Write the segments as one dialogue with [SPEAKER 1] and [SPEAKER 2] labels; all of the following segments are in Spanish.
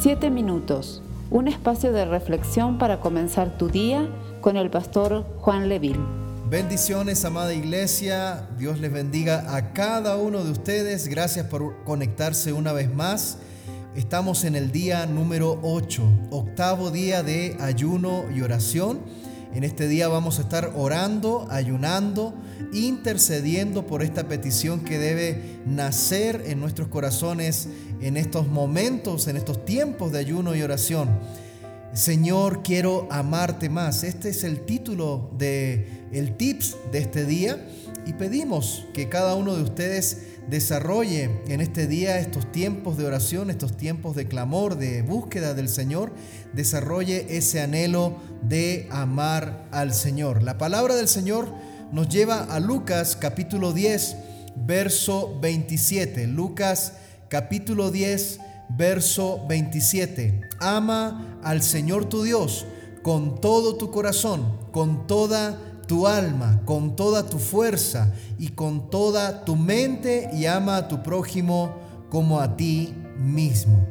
[SPEAKER 1] Siete minutos, un espacio de reflexión para comenzar tu día con el pastor Juan Leville.
[SPEAKER 2] Bendiciones, amada iglesia. Dios les bendiga a cada uno de ustedes. Gracias por conectarse una vez más. Estamos en el día número 8, octavo día de ayuno y oración. En este día vamos a estar orando, ayunando, intercediendo por esta petición que debe nacer en nuestros corazones en estos momentos, en estos tiempos de ayuno y oración. Señor, quiero amarte más. Este es el título de el tips de este día y pedimos que cada uno de ustedes desarrolle en este día estos tiempos de oración, estos tiempos de clamor, de búsqueda del Señor, desarrolle ese anhelo de amar al Señor. La palabra del Señor nos lleva a Lucas capítulo 10, verso 27. Lucas capítulo 10, verso 27. Ama al Señor tu Dios con todo tu corazón, con toda tu alma, con toda tu fuerza y con toda tu mente y ama a tu prójimo como a ti mismo.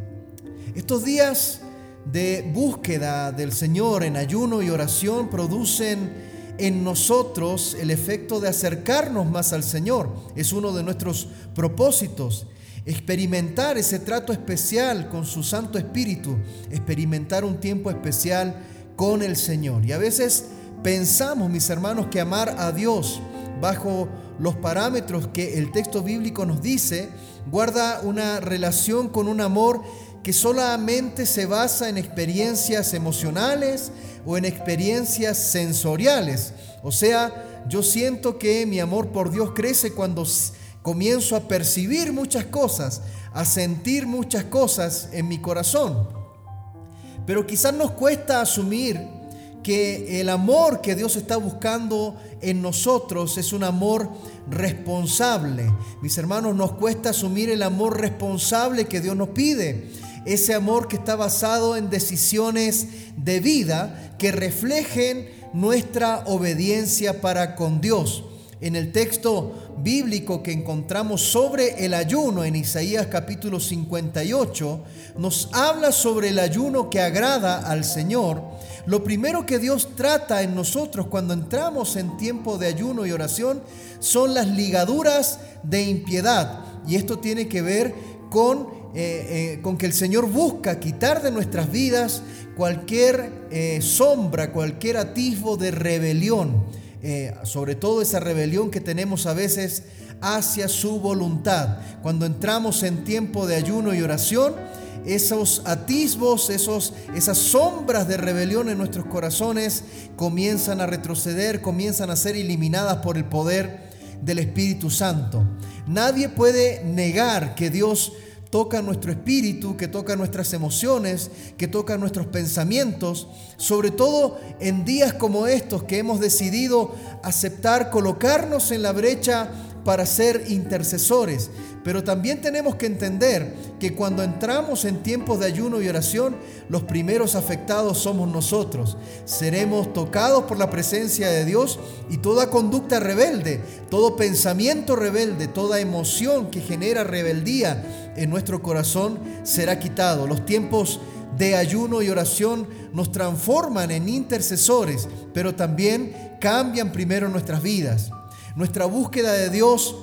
[SPEAKER 2] Estos días de búsqueda del Señor en ayuno y oración producen en nosotros el efecto de acercarnos más al Señor. Es uno de nuestros propósitos. Experimentar ese trato especial con su Santo Espíritu, experimentar un tiempo especial con el Señor. Y a veces pensamos, mis hermanos, que amar a Dios bajo los parámetros que el texto bíblico nos dice, guarda una relación con un amor que solamente se basa en experiencias emocionales o en experiencias sensoriales. O sea, yo siento que mi amor por Dios crece cuando comienzo a percibir muchas cosas, a sentir muchas cosas en mi corazón. Pero quizás nos cuesta asumir que el amor que Dios está buscando en nosotros es un amor responsable. Mis hermanos, nos cuesta asumir el amor responsable que Dios nos pide. Ese amor que está basado en decisiones de vida que reflejen nuestra obediencia para con Dios. En el texto bíblico que encontramos sobre el ayuno en Isaías capítulo 58, nos habla sobre el ayuno que agrada al Señor. Lo primero que Dios trata en nosotros cuando entramos en tiempo de ayuno y oración son las ligaduras de impiedad. Y esto tiene que ver con, eh, eh, con que el Señor busca quitar de nuestras vidas cualquier eh, sombra, cualquier atisbo de rebelión eh, sobre todo esa rebelión que tenemos a veces hacia su voluntad. Cuando entramos en tiempo de ayuno y oración, esos atisbos, esos, esas sombras de rebelión en nuestros corazones comienzan a retroceder, comienzan a ser eliminadas por el poder del Espíritu Santo. Nadie puede negar que Dios toca nuestro espíritu, que toca nuestras emociones, que toca nuestros pensamientos, sobre todo en días como estos que hemos decidido aceptar colocarnos en la brecha para ser intercesores. Pero también tenemos que entender que cuando entramos en tiempos de ayuno y oración, los primeros afectados somos nosotros. Seremos tocados por la presencia de Dios y toda conducta rebelde, todo pensamiento rebelde, toda emoción que genera rebeldía en nuestro corazón será quitado. Los tiempos de ayuno y oración nos transforman en intercesores, pero también cambian primero nuestras vidas. Nuestra búsqueda de Dios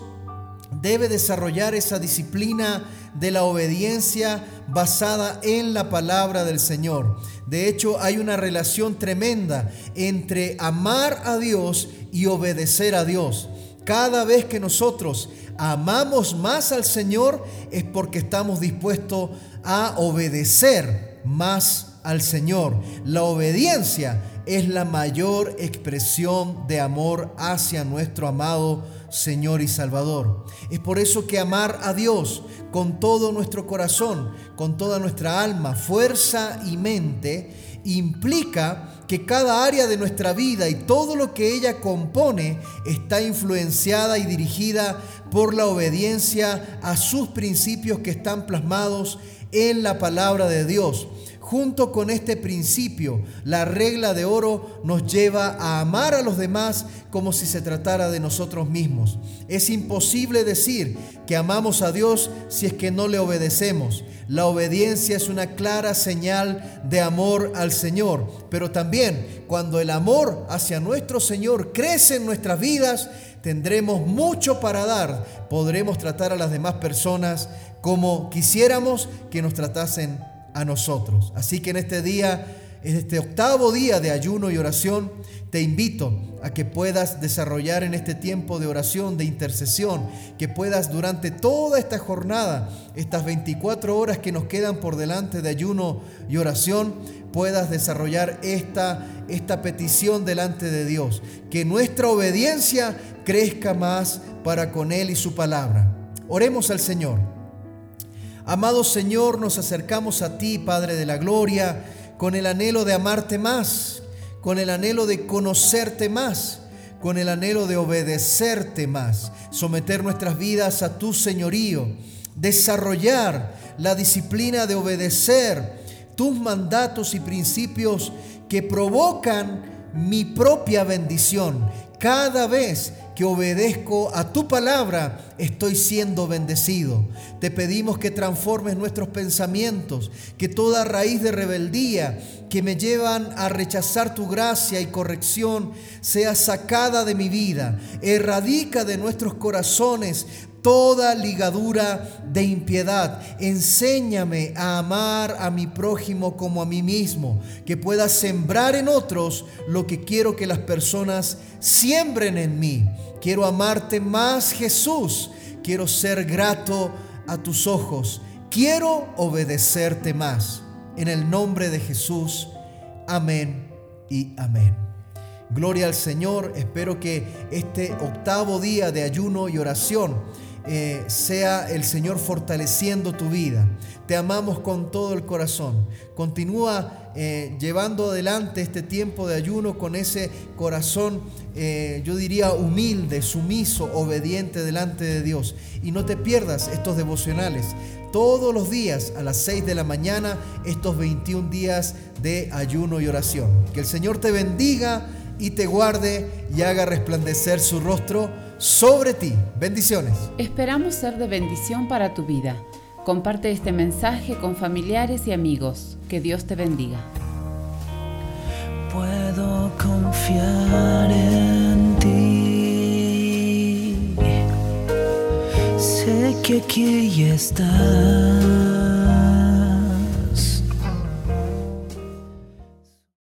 [SPEAKER 2] debe desarrollar esa disciplina de la obediencia basada en la palabra del Señor. De hecho, hay una relación tremenda entre amar a Dios y obedecer a Dios. Cada vez que nosotros amamos más al Señor es porque estamos dispuestos a obedecer más al Señor. La obediencia es la mayor expresión de amor hacia nuestro amado Señor y Salvador. Es por eso que amar a Dios con todo nuestro corazón, con toda nuestra alma, fuerza y mente, implica que cada área de nuestra vida y todo lo que ella compone está influenciada y dirigida por la obediencia a sus principios que están plasmados en la palabra de Dios. Junto con este principio, la regla de oro nos lleva a amar a los demás como si se tratara de nosotros mismos. Es imposible decir que amamos a Dios si es que no le obedecemos. La obediencia es una clara señal de amor al Señor, pero también cuando el amor hacia nuestro Señor crece en nuestras vidas, tendremos mucho para dar. Podremos tratar a las demás personas como quisiéramos que nos tratasen a nosotros. Así que en este día, en este octavo día de ayuno y oración, te invito a que puedas desarrollar en este tiempo de oración, de intercesión, que puedas durante toda esta jornada, estas 24 horas que nos quedan por delante de ayuno y oración, puedas desarrollar esta, esta petición delante de Dios, que nuestra obediencia crezca más para con Él y su palabra. Oremos al Señor. Amado Señor, nos acercamos a ti, Padre de la Gloria, con el anhelo de amarte más, con el anhelo de conocerte más, con el anhelo de obedecerte más, someter nuestras vidas a tu señorío, desarrollar la disciplina de obedecer tus mandatos y principios que provocan mi propia bendición cada vez que obedezco a tu palabra, estoy siendo bendecido. Te pedimos que transformes nuestros pensamientos, que toda raíz de rebeldía que me llevan a rechazar tu gracia y corrección sea sacada de mi vida. Erradica de nuestros corazones toda ligadura de impiedad. Enséñame a amar a mi prójimo como a mí mismo, que pueda sembrar en otros lo que quiero que las personas siembren en mí. Quiero amarte más, Jesús. Quiero ser grato a tus ojos. Quiero obedecerte más. En el nombre de Jesús. Amén y amén. Gloria al Señor. Espero que este octavo día de ayuno y oración eh, sea el Señor fortaleciendo tu vida. Te amamos con todo el corazón. Continúa eh, llevando adelante este tiempo de ayuno con ese corazón, eh, yo diría, humilde, sumiso, obediente delante de Dios. Y no te pierdas estos devocionales. Todos los días a las 6 de la mañana, estos 21 días de ayuno y oración. Que el Señor te bendiga y te guarde y haga resplandecer su rostro sobre ti. Bendiciones.
[SPEAKER 1] Esperamos ser de bendición para tu vida. Comparte este mensaje con familiares y amigos. Que Dios te bendiga.
[SPEAKER 3] Puedo confiar en ti. Sé que aquí estás